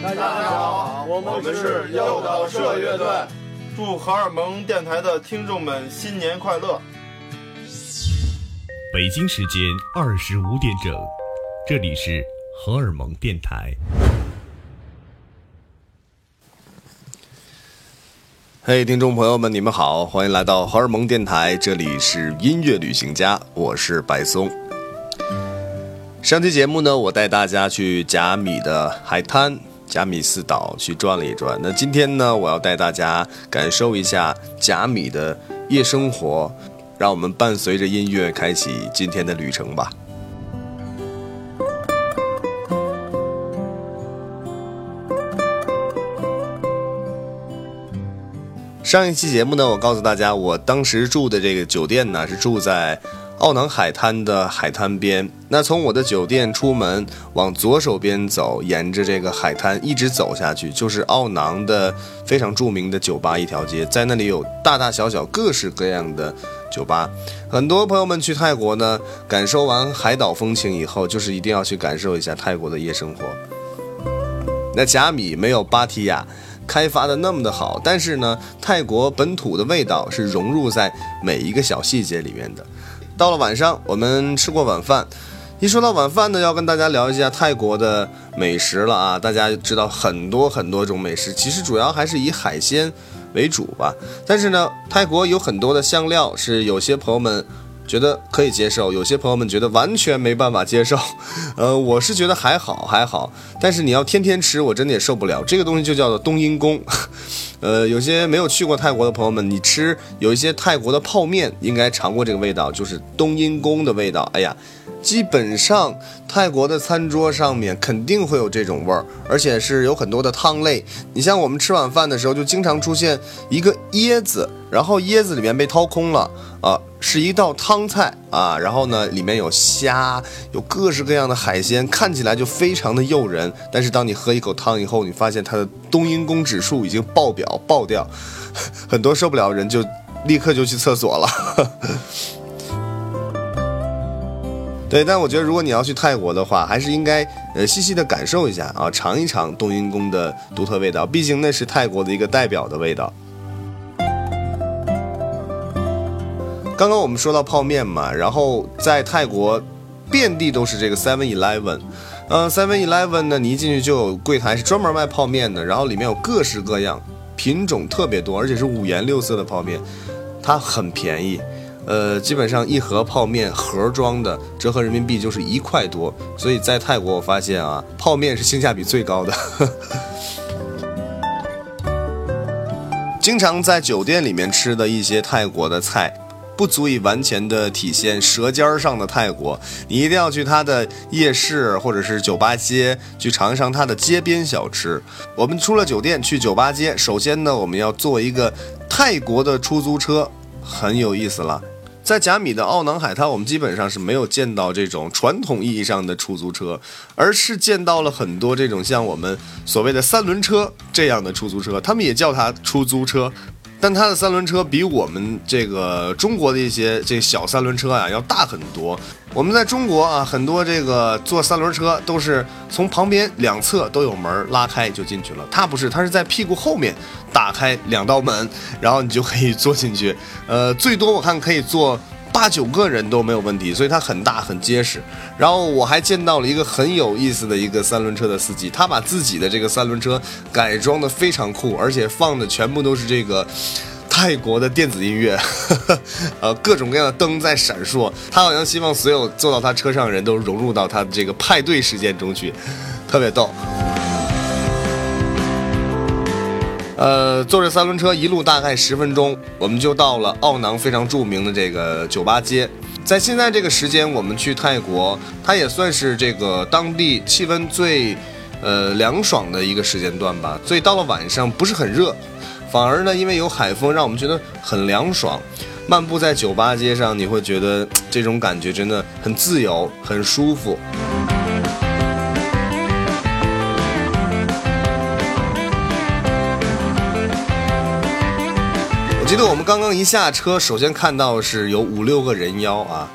大家好，我们是诱导社乐队，祝荷尔蒙电台的听众们新年快乐。北京时间二十五点整，这里是荷尔蒙电台。嘿，听众朋友们，你们好，欢迎来到荷尔蒙电台，这里是音乐旅行家，我是白松。上期节目呢，我带大家去甲米的海滩、贾米斯岛去转了一转。那今天呢，我要带大家感受一下贾米的夜生活，让我们伴随着音乐开启今天的旅程吧。上一期节目呢，我告诉大家，我当时住的这个酒店呢，是住在奥囊海滩的海滩边。那从我的酒店出门，往左手边走，沿着这个海滩一直走下去，就是奥囊的非常著名的酒吧一条街。在那里有大大小小各式各样的酒吧。很多朋友们去泰国呢，感受完海岛风情以后，就是一定要去感受一下泰国的夜生活。那甲米没有芭提雅。开发的那么的好，但是呢，泰国本土的味道是融入在每一个小细节里面的。到了晚上，我们吃过晚饭，一说到晚饭呢，要跟大家聊一下泰国的美食了啊。大家知道很多很多种美食，其实主要还是以海鲜为主吧。但是呢，泰国有很多的香料是有些朋友们。觉得可以接受，有些朋友们觉得完全没办法接受，呃，我是觉得还好还好，但是你要天天吃，我真的也受不了。这个东西就叫做冬阴功，呃，有些没有去过泰国的朋友们，你吃有一些泰国的泡面，应该尝过这个味道，就是冬阴功的味道。哎呀，基本上泰国的餐桌上面肯定会有这种味儿，而且是有很多的汤类。你像我们吃晚饭的时候，就经常出现一个椰子，然后椰子里面被掏空了啊。是一道汤菜啊，然后呢，里面有虾，有各式各样的海鲜，看起来就非常的诱人。但是当你喝一口汤以后，你发现它的冬阴功指数已经爆表爆掉，很多受不了的人就立刻就去厕所了。对，但我觉得如果你要去泰国的话，还是应该呃细细的感受一下啊，尝一尝冬阴功的独特味道，毕竟那是泰国的一个代表的味道。刚刚我们说到泡面嘛，然后在泰国，遍地都是这个 Seven Eleven，嗯，Seven Eleven 呢，你一进去就有柜台是专门卖泡面的，然后里面有各式各样，品种特别多，而且是五颜六色的泡面，它很便宜，呃，基本上一盒泡面盒装的折合人民币就是一块多，所以在泰国我发现啊，泡面是性价比最高的，经常在酒店里面吃的一些泰国的菜。不足以完全的体现舌尖上的泰国，你一定要去它的夜市或者是酒吧街去尝一尝它的街边小吃。我们出了酒店去酒吧街，首先呢，我们要坐一个泰国的出租车，很有意思了。在甲米的奥囊海滩，我们基本上是没有见到这种传统意义上的出租车，而是见到了很多这种像我们所谓的三轮车这样的出租车，他们也叫它出租车。但它的三轮车比我们这个中国的一些这小三轮车啊要大很多。我们在中国啊，很多这个坐三轮车都是从旁边两侧都有门拉开就进去了，它不是，它是在屁股后面打开两道门，然后你就可以坐进去。呃，最多我看可以坐。八九个人都没有问题，所以它很大很结实。然后我还见到了一个很有意思的一个三轮车的司机，他把自己的这个三轮车改装的非常酷，而且放的全部都是这个 泰国的电子音乐，呃，各种各样的灯在闪烁。他好像希望所有坐到他车上的人都融入到他的这个派对时间中去，特别逗。呃，坐着三轮车一路大概十分钟，我们就到了奥囊非常著名的这个酒吧街。在现在这个时间，我们去泰国，它也算是这个当地气温最，呃凉爽的一个时间段吧。所以到了晚上不是很热，反而呢，因为有海风，让我们觉得很凉爽。漫步在酒吧街上，你会觉得这种感觉真的很自由，很舒服。记得我们刚刚一下车，首先看到是有五六个人妖啊，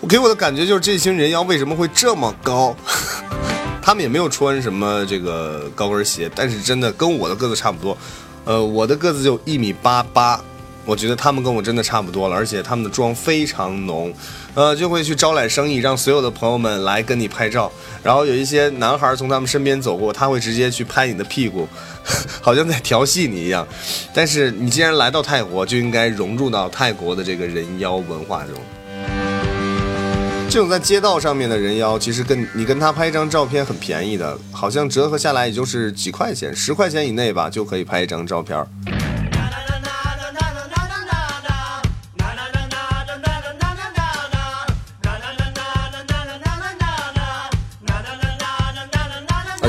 我给我的感觉就是这群人妖为什么会这么高？他们也没有穿什么这个高跟鞋，但是真的跟我的个子差不多。呃，我的个子就一米八八，我觉得他们跟我真的差不多了，而且他们的妆非常浓，呃，就会去招揽生意，让所有的朋友们来跟你拍照。然后有一些男孩从他们身边走过，他会直接去拍你的屁股，好像在调戏你一样。但是你既然来到泰国，就应该融入到泰国的这个人妖文化中。这种在街道上面的人妖，其实跟你跟他拍一张照片很便宜的，好像折合下来也就是几块钱，十块钱以内吧，就可以拍一张照片。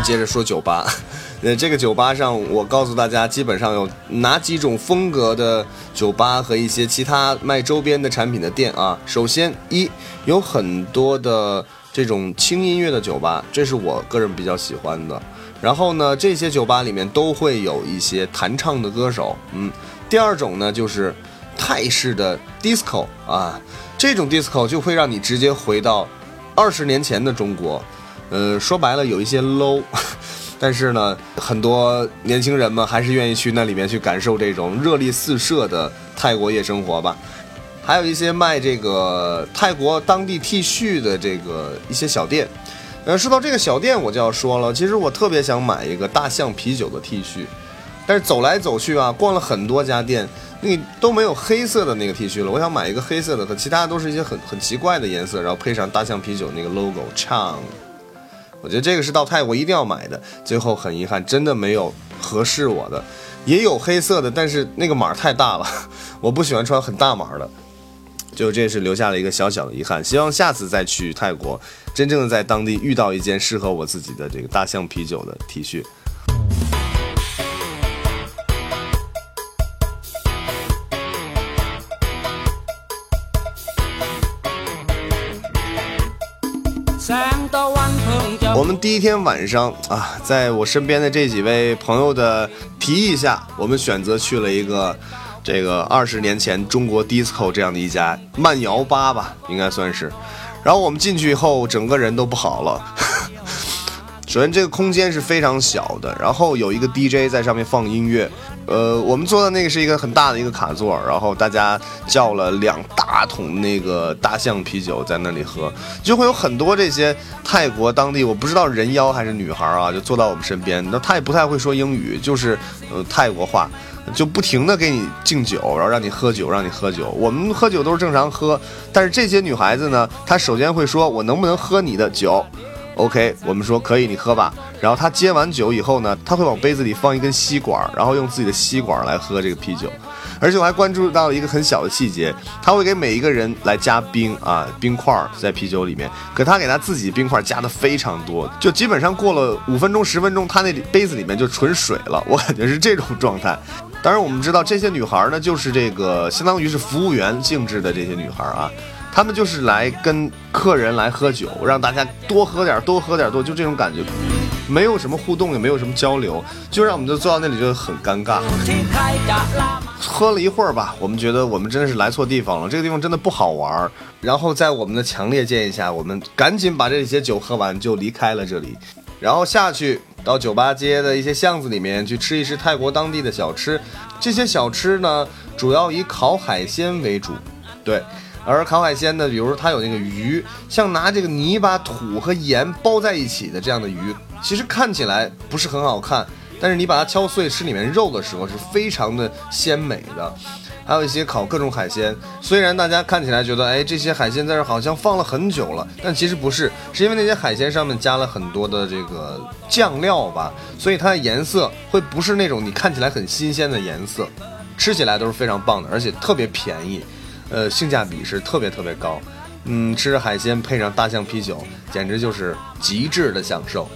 接着说酒吧，呃，这个酒吧上，我告诉大家，基本上有哪几种风格的酒吧和一些其他卖周边的产品的店啊。首先，一有很多的这种轻音乐的酒吧，这是我个人比较喜欢的。然后呢，这些酒吧里面都会有一些弹唱的歌手。嗯，第二种呢，就是泰式的 disco 啊，这种 disco 就会让你直接回到二十年前的中国。呃，说白了有一些 low，但是呢，很多年轻人们还是愿意去那里面去感受这种热力四射的泰国夜生活吧。还有一些卖这个泰国当地 T 恤的这个一些小店。呃，说到这个小店，我就要说了，其实我特别想买一个大象啤酒的 T 恤，但是走来走去啊，逛了很多家店，那都没有黑色的那个 T 恤了。我想买一个黑色的，和其他都是一些很很奇怪的颜色，然后配上大象啤酒那个 logo，唱。我觉得这个是到泰国一定要买的。最后很遗憾，真的没有合适我的，也有黑色的，但是那个码太大了，我不喜欢穿很大码的。就这是留下了一个小小的遗憾。希望下次再去泰国，真正的在当地遇到一件适合我自己的这个大象啤酒的 T 恤。上到我们第一天晚上啊，在我身边的这几位朋友的提议下，我们选择去了一个这个二十年前中国 disco 这样的一家慢摇吧吧，应该算是。然后我们进去以后，整个人都不好了。首先，这个空间是非常小的，然后有一个 DJ 在上面放音乐。呃，我们坐的那个是一个很大的一个卡座，然后大家叫了两大桶那个大象啤酒在那里喝，就会有很多这些泰国当地我不知道人妖还是女孩啊，就坐到我们身边。那他也不太会说英语，就是呃泰国话，就不停的给你敬酒，然后让你喝酒，让你喝酒。我们喝酒都是正常喝，但是这些女孩子呢，她首先会说：“我能不能喝你的酒？” OK，我们说可以，你喝吧。然后他接完酒以后呢，他会往杯子里放一根吸管，然后用自己的吸管来喝这个啤酒。而且我还关注到了一个很小的细节，他会给每一个人来加冰啊，冰块在啤酒里面。可他给他自己冰块加的非常多，就基本上过了五分钟、十分钟，他那杯子里面就纯水了。我感觉是这种状态。当然，我们知道这些女孩呢，就是这个相当于是服务员性质的这些女孩啊。他们就是来跟客人来喝酒，让大家多喝点，多喝点，多就这种感觉，没有什么互动，也没有什么交流，就让我们就坐到那里就很尴尬。喝了一会儿吧，我们觉得我们真的是来错地方了，这个地方真的不好玩。然后在我们的强烈建议下，我们赶紧把这些酒喝完，就离开了这里，然后下去到酒吧街的一些巷子里面去吃一吃泰国当地的小吃。这些小吃呢，主要以烤海鲜为主，对。而烤海鲜呢，比如说它有那个鱼，像拿这个泥巴、土和盐包在一起的这样的鱼，其实看起来不是很好看，但是你把它敲碎吃里面肉的时候是非常的鲜美的。还有一些烤各种海鲜，虽然大家看起来觉得，哎，这些海鲜在这好像放了很久了，但其实不是，是因为那些海鲜上面加了很多的这个酱料吧，所以它的颜色会不是那种你看起来很新鲜的颜色，吃起来都是非常棒的，而且特别便宜。呃，性价比是特别特别高，嗯，吃海鲜配上大象啤酒，简直就是极致的享受。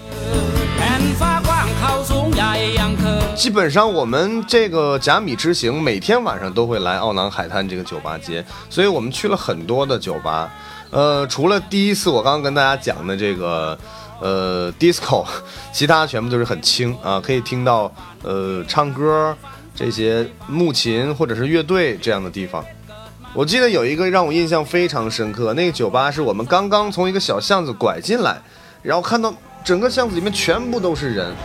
基本上我们这个甲米之行每天晚上都会来奥南海滩这个酒吧街，所以我们去了很多的酒吧。呃，除了第一次我刚刚跟大家讲的这个呃 disco，其他全部都是很轻啊，可以听到呃唱歌这些木琴或者是乐队这样的地方。我记得有一个让我印象非常深刻，那个酒吧是我们刚刚从一个小巷子拐进来，然后看到整个巷子里面全部都是人，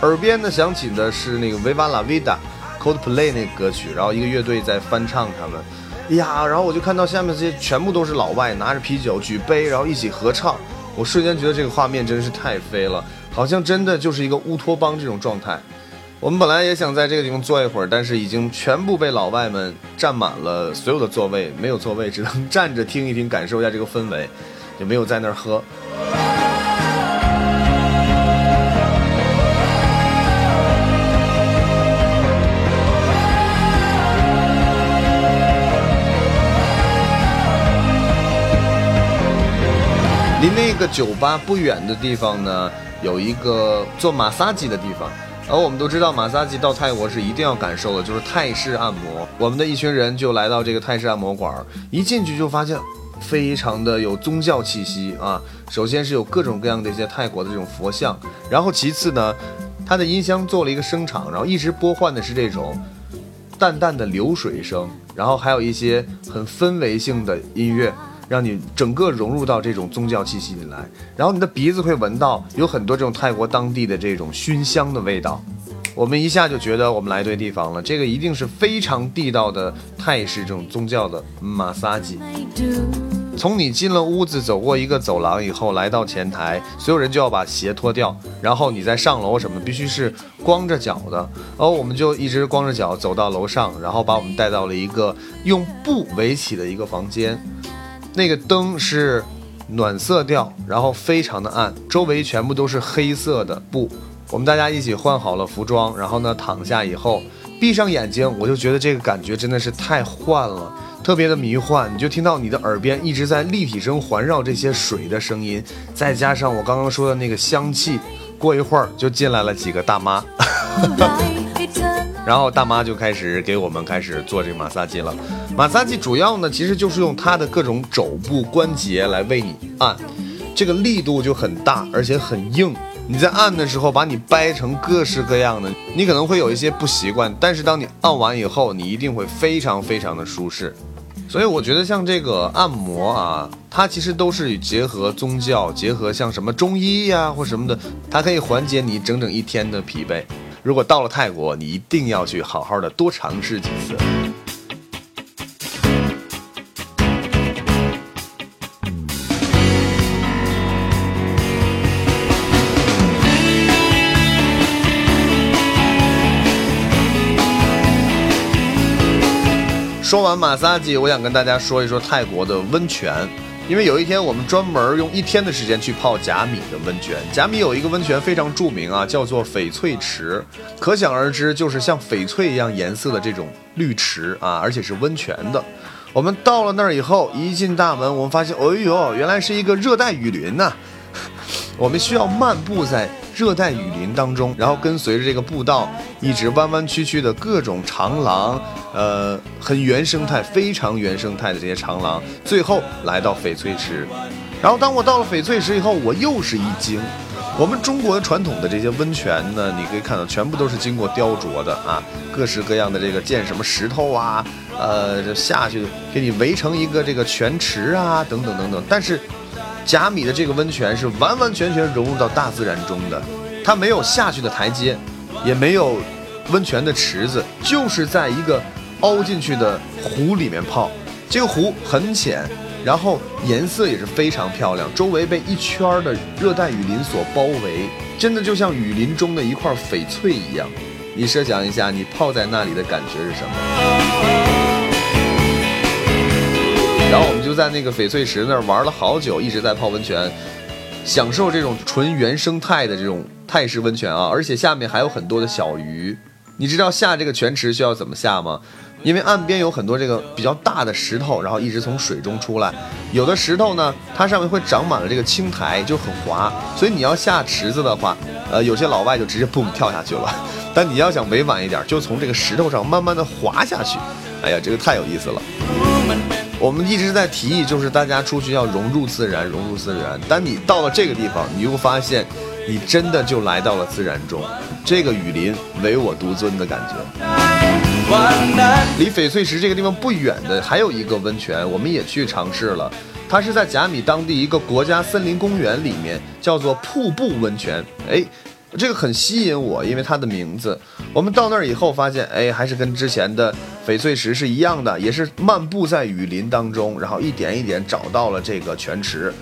耳边呢响起的是那个《Viva La Vida》Coldplay 那个歌曲，然后一个乐队在翻唱他们。呀，然后我就看到下面这些全部都是老外，拿着啤酒举杯，然后一起合唱。我瞬间觉得这个画面真是太飞了，好像真的就是一个乌托邦这种状态。我们本来也想在这个地方坐一会儿，但是已经全部被老外们占满了所有的座位，没有座位，只能站着听一听，感受一下这个氛围，就没有在那儿喝。离那个酒吧不远的地方呢，有一个做马杀鸡的地方。而我们都知道，马杀鸡到泰国是一定要感受的，就是泰式按摩。我们的一群人就来到这个泰式按摩馆，一进去就发现非常的有宗教气息啊。首先是有各种各样的一些泰国的这种佛像，然后其次呢，它的音箱做了一个声场，然后一直播换的是这种淡淡的流水声，然后还有一些很氛围性的音乐。让你整个融入到这种宗教气息里来，然后你的鼻子会闻到有很多这种泰国当地的这种熏香的味道，我们一下就觉得我们来对地方了。这个一定是非常地道的泰式这种宗教的马萨吉。从你进了屋子，走过一个走廊以后，来到前台，所有人就要把鞋脱掉，然后你再上楼什么，必须是光着脚的。哦我们就一直光着脚走到楼上，然后把我们带到了一个用布围起的一个房间。那个灯是暖色调，然后非常的暗，周围全部都是黑色的布。我们大家一起换好了服装，然后呢躺下以后，闭上眼睛，我就觉得这个感觉真的是太幻了，特别的迷幻。你就听到你的耳边一直在立体声环绕这些水的声音，再加上我刚刚说的那个香气，过一会儿就进来了几个大妈。然后大妈就开始给我们开始做这个马萨基了。马萨基主要呢，其实就是用它的各种肘部关节来为你按，这个力度就很大，而且很硬。你在按的时候，把你掰成各式各样的，你可能会有一些不习惯，但是当你按完以后，你一定会非常非常的舒适。所以我觉得像这个按摩啊，它其实都是结合宗教，结合像什么中医呀或什么的，它可以缓解你整整一天的疲惫。如果到了泰国，你一定要去好好的多尝试几次。说完马萨基，我想跟大家说一说泰国的温泉。因为有一天，我们专门用一天的时间去泡甲米的温泉。甲米有一个温泉非常著名啊，叫做翡翠池，可想而知，就是像翡翠一样颜色的这种绿池啊，而且是温泉的。我们到了那儿以后，一进大门，我们发现，哎呦，原来是一个热带雨林呐！我们需要漫步在热带雨林当中，然后跟随着这个步道，一直弯弯曲曲的各种长廊，呃，很原生态，非常原生态的这些长廊，最后来到翡翠池。然后当我到了翡翠池以后，我又是一惊。我们中国的传统的这些温泉呢，你可以看到全部都是经过雕琢的啊，各式各样的这个建什么石头啊，呃，这下去给你围成一个这个泉池啊，等等等等。但是。甲米的这个温泉是完完全全融入到大自然中的，它没有下去的台阶，也没有温泉的池子，就是在一个凹进去的湖里面泡。这个湖很浅，然后颜色也是非常漂亮，周围被一圈的热带雨林所包围，真的就像雨林中的一块翡翠一样。你设想一下，你泡在那里的感觉是什么？在那个翡翠池那儿玩了好久，一直在泡温泉，享受这种纯原生态的这种泰式温泉啊！而且下面还有很多的小鱼。你知道下这个泉池需要怎么下吗？因为岸边有很多这个比较大的石头，然后一直从水中出来。有的石头呢，它上面会长满了这个青苔，就很滑。所以你要下池子的话，呃，有些老外就直接蹦跳下去了。但你要想委婉一点，就从这个石头上慢慢的滑下去。哎呀，这个太有意思了。我们一直在提议，就是大家出去要融入自然，融入自然。当你到了这个地方，你又发现，你真的就来到了自然中，这个雨林唯我独尊的感觉。离翡翠池这个地方不远的，还有一个温泉，我们也去尝试了。它是在甲米当地一个国家森林公园里面，叫做瀑布温泉。哎，这个很吸引我，因为它的名字。我们到那儿以后发现，哎，还是跟之前的翡翠石是一样的，也是漫步在雨林当中，然后一点一点找到了这个泉池。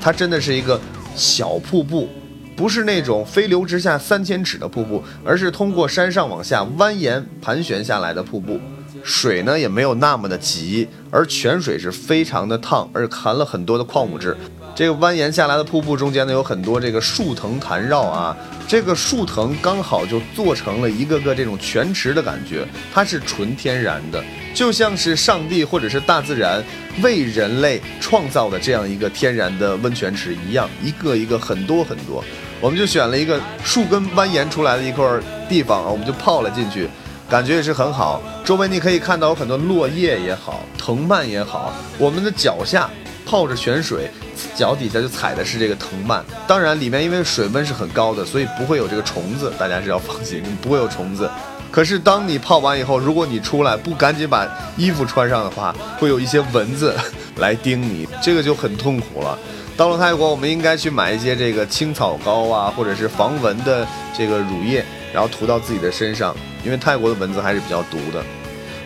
它真的是一个小瀑布，不是那种飞流直下三千尺的瀑布，而是通过山上往下蜿蜒盘旋下来的瀑布。水呢也没有那么的急，而泉水是非常的烫，而含了很多的矿物质。这个蜿蜒下来的瀑布中间呢有很多这个树藤缠绕啊，这个树藤刚好就做成了一个个这种泉池的感觉，它是纯天然的，就像是上帝或者是大自然为人类创造的这样一个天然的温泉池一样，一个一个很多很多。我们就选了一个树根蜿蜒出来的一块地方啊，我们就泡了进去。感觉也是很好，周围你可以看到有很多落叶也好，藤蔓也好。我们的脚下泡着泉水，脚底下就踩的是这个藤蔓。当然，里面因为水温是很高的，所以不会有这个虫子，大家是要放心，不会有虫子。可是当你泡完以后，如果你出来不赶紧把衣服穿上的话，会有一些蚊子来叮你，这个就很痛苦了。到了泰国，我们应该去买一些这个青草膏啊，或者是防蚊的这个乳液，然后涂到自己的身上。因为泰国的蚊子还是比较毒的，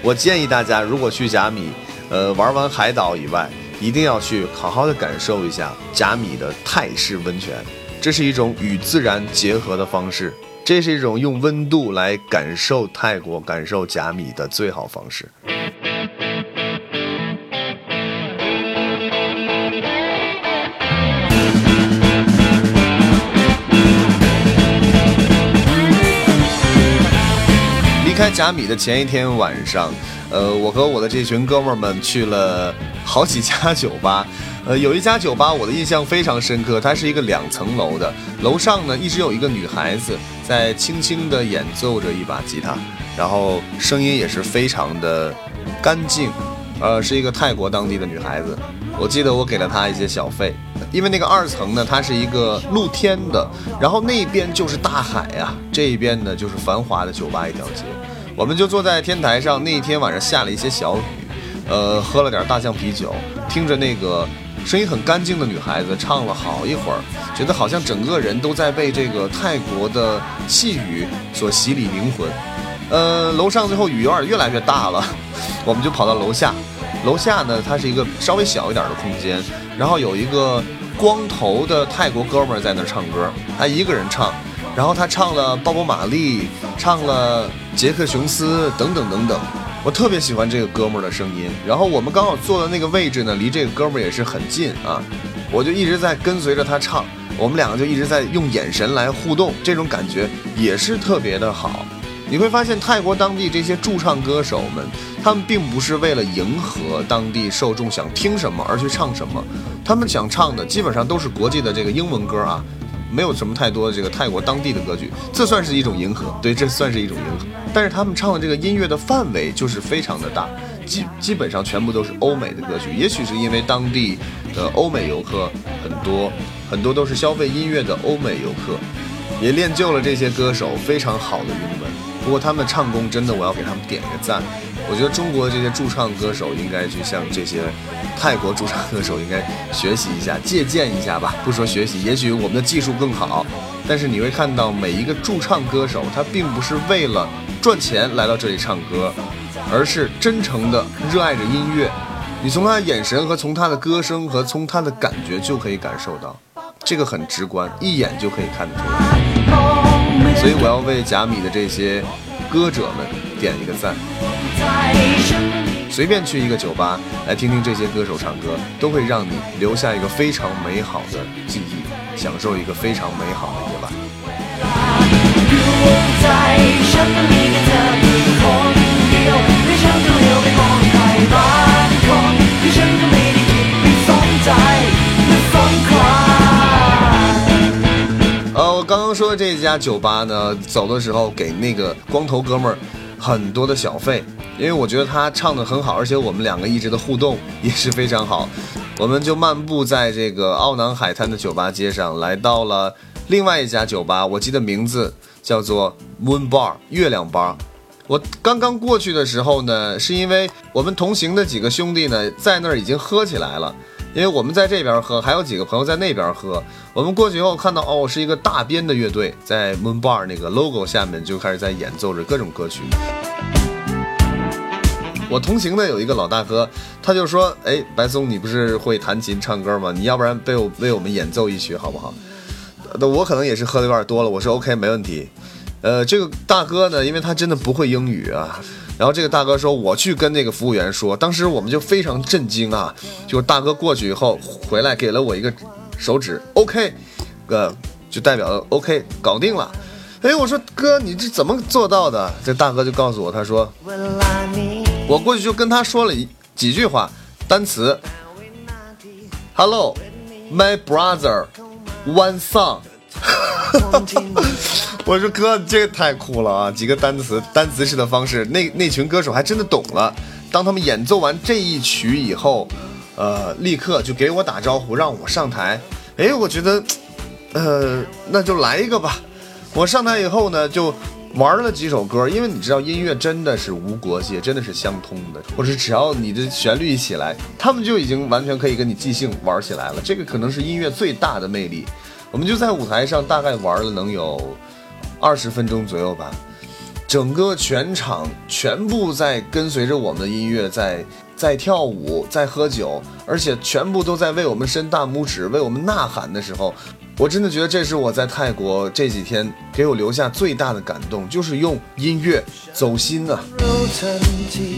我建议大家如果去甲米，呃，玩完海岛以外，一定要去好好的感受一下甲米的泰式温泉。这是一种与自然结合的方式，这是一种用温度来感受泰国、感受甲米的最好方式。离开甲米的前一天晚上，呃，我和我的这群哥们儿们去了好几家酒吧，呃，有一家酒吧我的印象非常深刻，它是一个两层楼的，楼上呢一直有一个女孩子在轻轻地演奏着一把吉他，然后声音也是非常的干净，呃，是一个泰国当地的女孩子，我记得我给了她一些小费，因为那个二层呢它是一个露天的，然后那边就是大海呀，这一边呢就是繁华的酒吧一条街。我们就坐在天台上，那一天晚上下了一些小雨，呃，喝了点大象啤酒，听着那个声音很干净的女孩子唱了好一会儿，觉得好像整个人都在被这个泰国的细雨所洗礼灵魂。呃，楼上最后雨有点越来越大了，我们就跑到楼下，楼下呢它是一个稍微小一点的空间，然后有一个光头的泰国哥们在那儿唱歌，他一个人唱。然后他唱了鲍勃马利，唱了杰克琼斯等等等等，我特别喜欢这个哥们儿的声音。然后我们刚好坐的那个位置呢，离这个哥们儿也是很近啊，我就一直在跟随着他唱，我们两个就一直在用眼神来互动，这种感觉也是特别的好。你会发现泰国当地这些驻唱歌手们，他们并不是为了迎合当地受众想听什么而去唱什么，他们想唱的基本上都是国际的这个英文歌啊。没有什么太多的这个泰国当地的歌曲，这算是一种迎合，对，这算是一种迎合。但是他们唱的这个音乐的范围就是非常的大，基基本上全部都是欧美的歌曲。也许是因为当地的欧美游客很多，很多都是消费音乐的欧美游客，也练就了这些歌手非常好的英文。不过他们唱功真的，我要给他们点一个赞。我觉得中国的这些驻唱歌手应该去向这些泰国驻唱歌手应该学习一下、借鉴一下吧。不说学习，也许我们的技术更好，但是你会看到每一个驻唱歌手，他并不是为了赚钱来到这里唱歌，而是真诚的热爱着音乐。你从他的眼神和从他的歌声和从他的感觉就可以感受到，这个很直观，一眼就可以看得出来。所以我要为贾米的这些歌者们点一个赞。随便去一个酒吧来听听这些歌手唱歌，都会让你留下一个非常美好的记忆，享受一个非常美好的夜晚。说这家酒吧呢，走的时候给那个光头哥们儿很多的小费。因为我觉得他唱的很好，而且我们两个一直的互动 也是非常好，我们就漫步在这个奥南海滩的酒吧街上，来到了另外一家酒吧，我记得名字叫做 Moon Bar 月亮吧。我刚刚过去的时候呢，是因为我们同行的几个兄弟呢在那儿已经喝起来了，因为我们在这边喝，还有几个朋友在那边喝。我们过去以后看到，哦，是一个大编的乐队，在 Moon Bar 那个 logo 下面就开始在演奏着各种歌曲。我同行的有一个老大哥，他就说：“哎，白松，你不是会弹琴唱歌吗？你要不然为我为我们演奏一曲好不好？”那我可能也是喝的有点多了，我说 OK，没问题。呃，这个大哥呢，因为他真的不会英语啊。然后这个大哥说：“我去跟那个服务员说。”当时我们就非常震惊啊！就大哥过去以后回来给了我一个手指，OK，呃，就代表了 OK，搞定了。哎，我说哥，你这怎么做到的？这大哥就告诉我，他说：“我过去就跟他说了几句话，单词，Hello, my brother, one song。”我说哥，这个太酷了啊！几个单词，单词式的方式，那那群歌手还真的懂了。当他们演奏完这一曲以后，呃，立刻就给我打招呼，让我上台。哎，我觉得，呃，那就来一个吧。我上台以后呢，就玩了几首歌，因为你知道，音乐真的是无国界，真的是相通的。或者只要你的旋律一起来，他们就已经完全可以跟你即兴玩起来了。这个可能是音乐最大的魅力。我们就在舞台上大概玩了能有。二十分钟左右吧，整个全场全部在跟随着我们的音乐，在在跳舞，在喝酒，而且全部都在为我们伸大拇指，为我们呐喊的时候。我真的觉得这是我在泰国这几天给我留下最大的感动，就是用音乐走心啊！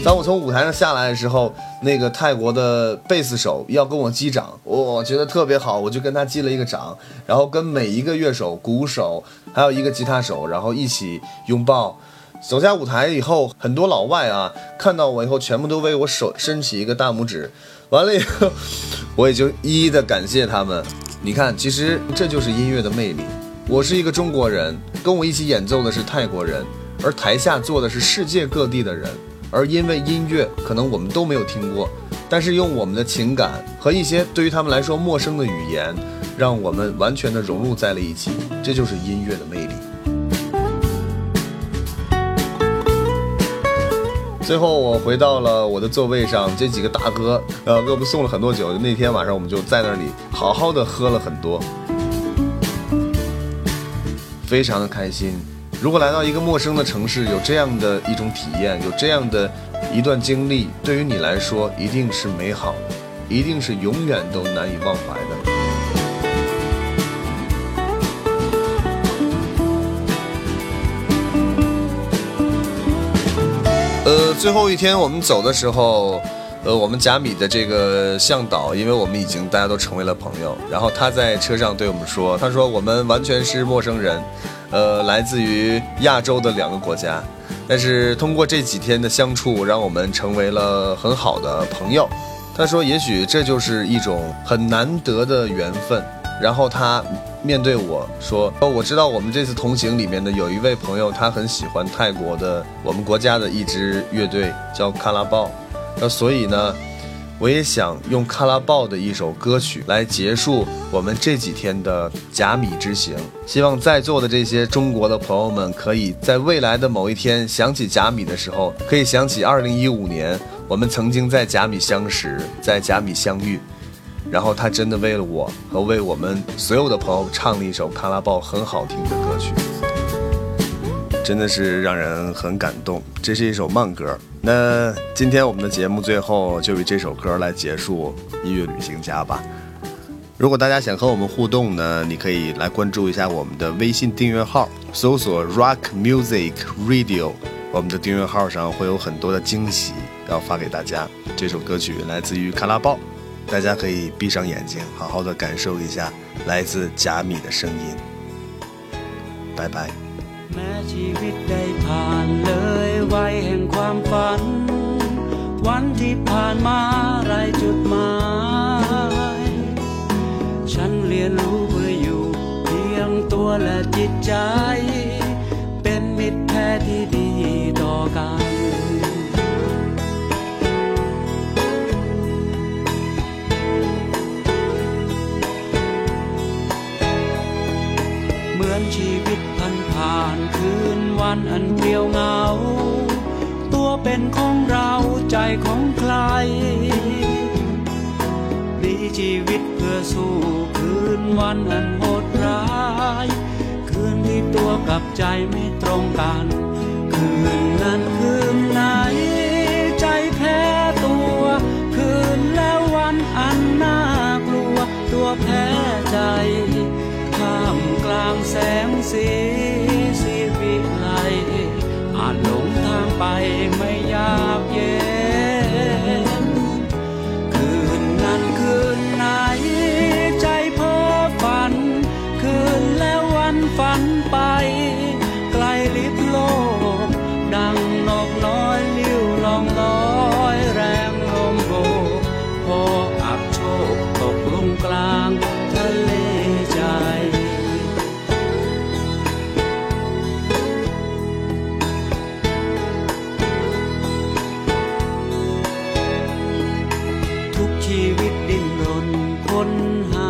当我从舞台上下来的时候，那个泰国的贝斯手要跟我击掌，我觉得特别好，我就跟他击了一个掌，然后跟每一个乐手、鼓手，还有一个吉他手，然后一起拥抱。走下舞台以后，很多老外啊看到我以后，全部都为我手伸起一个大拇指。完了以后，我也就一一的感谢他们。你看，其实这就是音乐的魅力。我是一个中国人，跟我一起演奏的是泰国人，而台下坐的是世界各地的人。而因为音乐，可能我们都没有听过，但是用我们的情感和一些对于他们来说陌生的语言，让我们完全的融入在了一起。这就是音乐的魅力。最后我回到了我的座位上，这几个大哥呃给我们送了很多酒。那天晚上我们就在那里好好的喝了很多，非常的开心。如果来到一个陌生的城市，有这样的一种体验，有这样的一段经历，对于你来说一定是美好的，一定是永远都难以忘怀的。呃，最后一天我们走的时候，呃，我们甲米的这个向导，因为我们已经大家都成为了朋友，然后他在车上对我们说，他说我们完全是陌生人，呃，来自于亚洲的两个国家，但是通过这几天的相处，让我们成为了很好的朋友。他说，也许这就是一种很难得的缘分。然后他面对我说：“哦，我知道我们这次同行里面的有一位朋友，他很喜欢泰国的我们国家的一支乐队，叫卡拉豹。那所以呢，我也想用卡拉豹的一首歌曲来结束我们这几天的甲米之行。希望在座的这些中国的朋友们，可以在未来的某一天想起甲米的时候，可以想起2015年我们曾经在甲米相识，在甲米相遇。”然后他真的为了我和为我们所有的朋友唱了一首卡拉豹很好听的歌曲，真的是让人很感动。这是一首慢歌。那今天我们的节目最后就以这首歌来结束音乐旅行家吧。如果大家想和我们互动呢，你可以来关注一下我们的微信订阅号，搜索 Rock Music Radio，我们的订阅号上会有很多的惊喜要发给大家。这首歌曲来自于卡拉豹。大家可以闭上眼睛，好好的感受一下来自贾米的声音。拜拜。 แม้ชีวิตได้ผ่านเลยวัยแห่งความฝัน วันที่ผ่านมาไรจุดหมาย ฉันเรียนรู้เพื่ออยู่ เพียงตัวและจิตใจ เป็นมิตรแท้ที่ดีต่อกัน นวันอันเปลี่ยวเหงา ตัวเป็นของเราใจของใคร ดีชีวิตเพื่อสู้คืนวันอันโหดร้าย คืนที่ตัวกับใจไม่ตรงกัน คืนนั้นคืนไหน ใจแพ้ตัว คืนแล้ววันอันน่ากลัว ตัวแพ้ใจท่ามกลางแสงสี ไปไม่ยากเย็น คนหา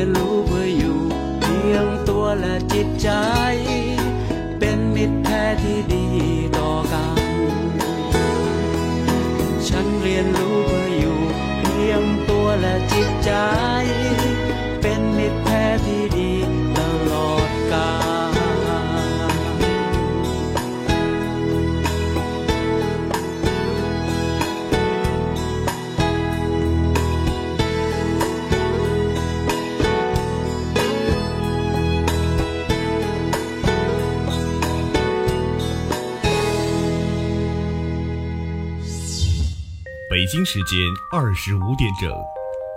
ยนรู้เพื่ออยู่ เพียงตัวและจิตใจ เป็นมิตรแท้ที่ดีต่อกัน ฉันเรียนรู้เพื่ออยู่ เพียงตัวและจิตใจ 北京时间二十五点整，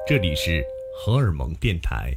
这里是荷尔蒙电台。